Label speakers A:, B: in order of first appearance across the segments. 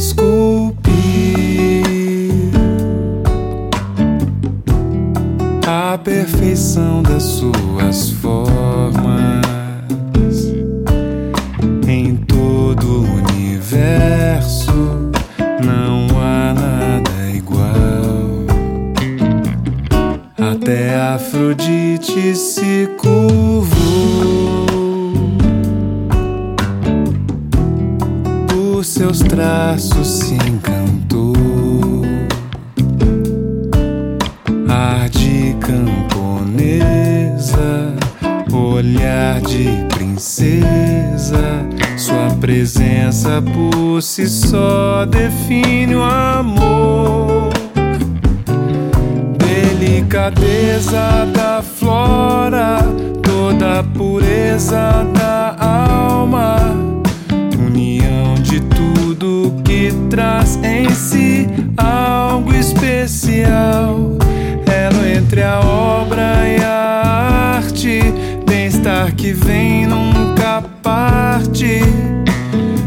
A: esculpir a perfeição das suas formas. Seus traços se encantou. Ar de camponesa, olhar de princesa. Sua presença por si só define o amor. Delicadeza da flora, toda a pureza da alma. União de tudo traz em si algo especial. Elo entre a obra e a arte, bem-estar que vem nunca parte.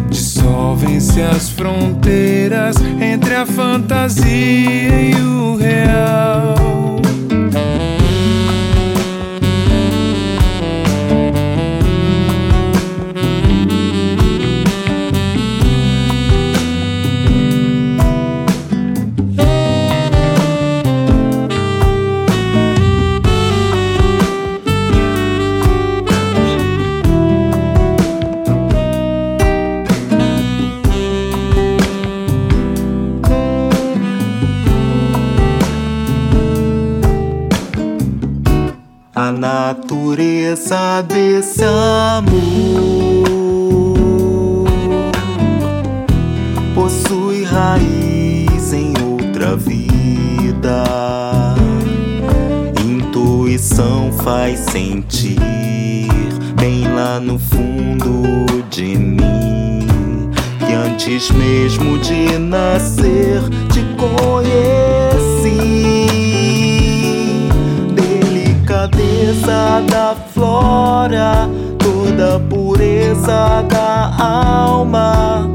A: Dissolvem-se as fronteiras entre a fantasia e o real.
B: A natureza desse amor possui raiz em outra vida. Intuição faz sentir bem lá no fundo de mim que antes mesmo de nascer da alma,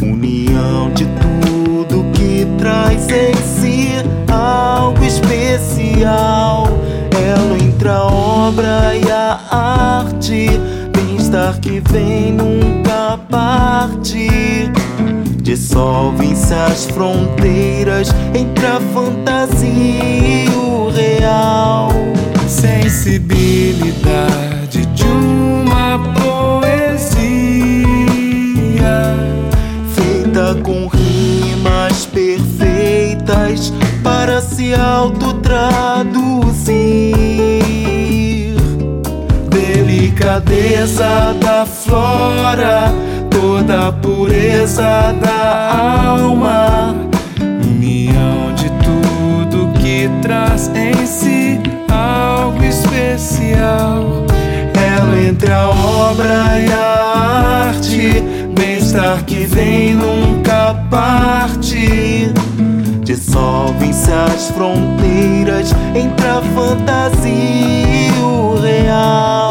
B: união de tudo que traz em si algo especial. Elo entre a obra e a arte, bem-estar que vem nunca parte. Dissolvem-se as fronteiras entre a fantasia e o real.
A: sensibilidade
B: autotraduzir.
A: delicadeza da flora, toda a pureza da alma, união de tudo que traz em si algo especial. Elo entre a obra e a arte, bem-estar que vem nunca parte.
B: Dissolvem-se as fronteiras entre a fantasia e o real.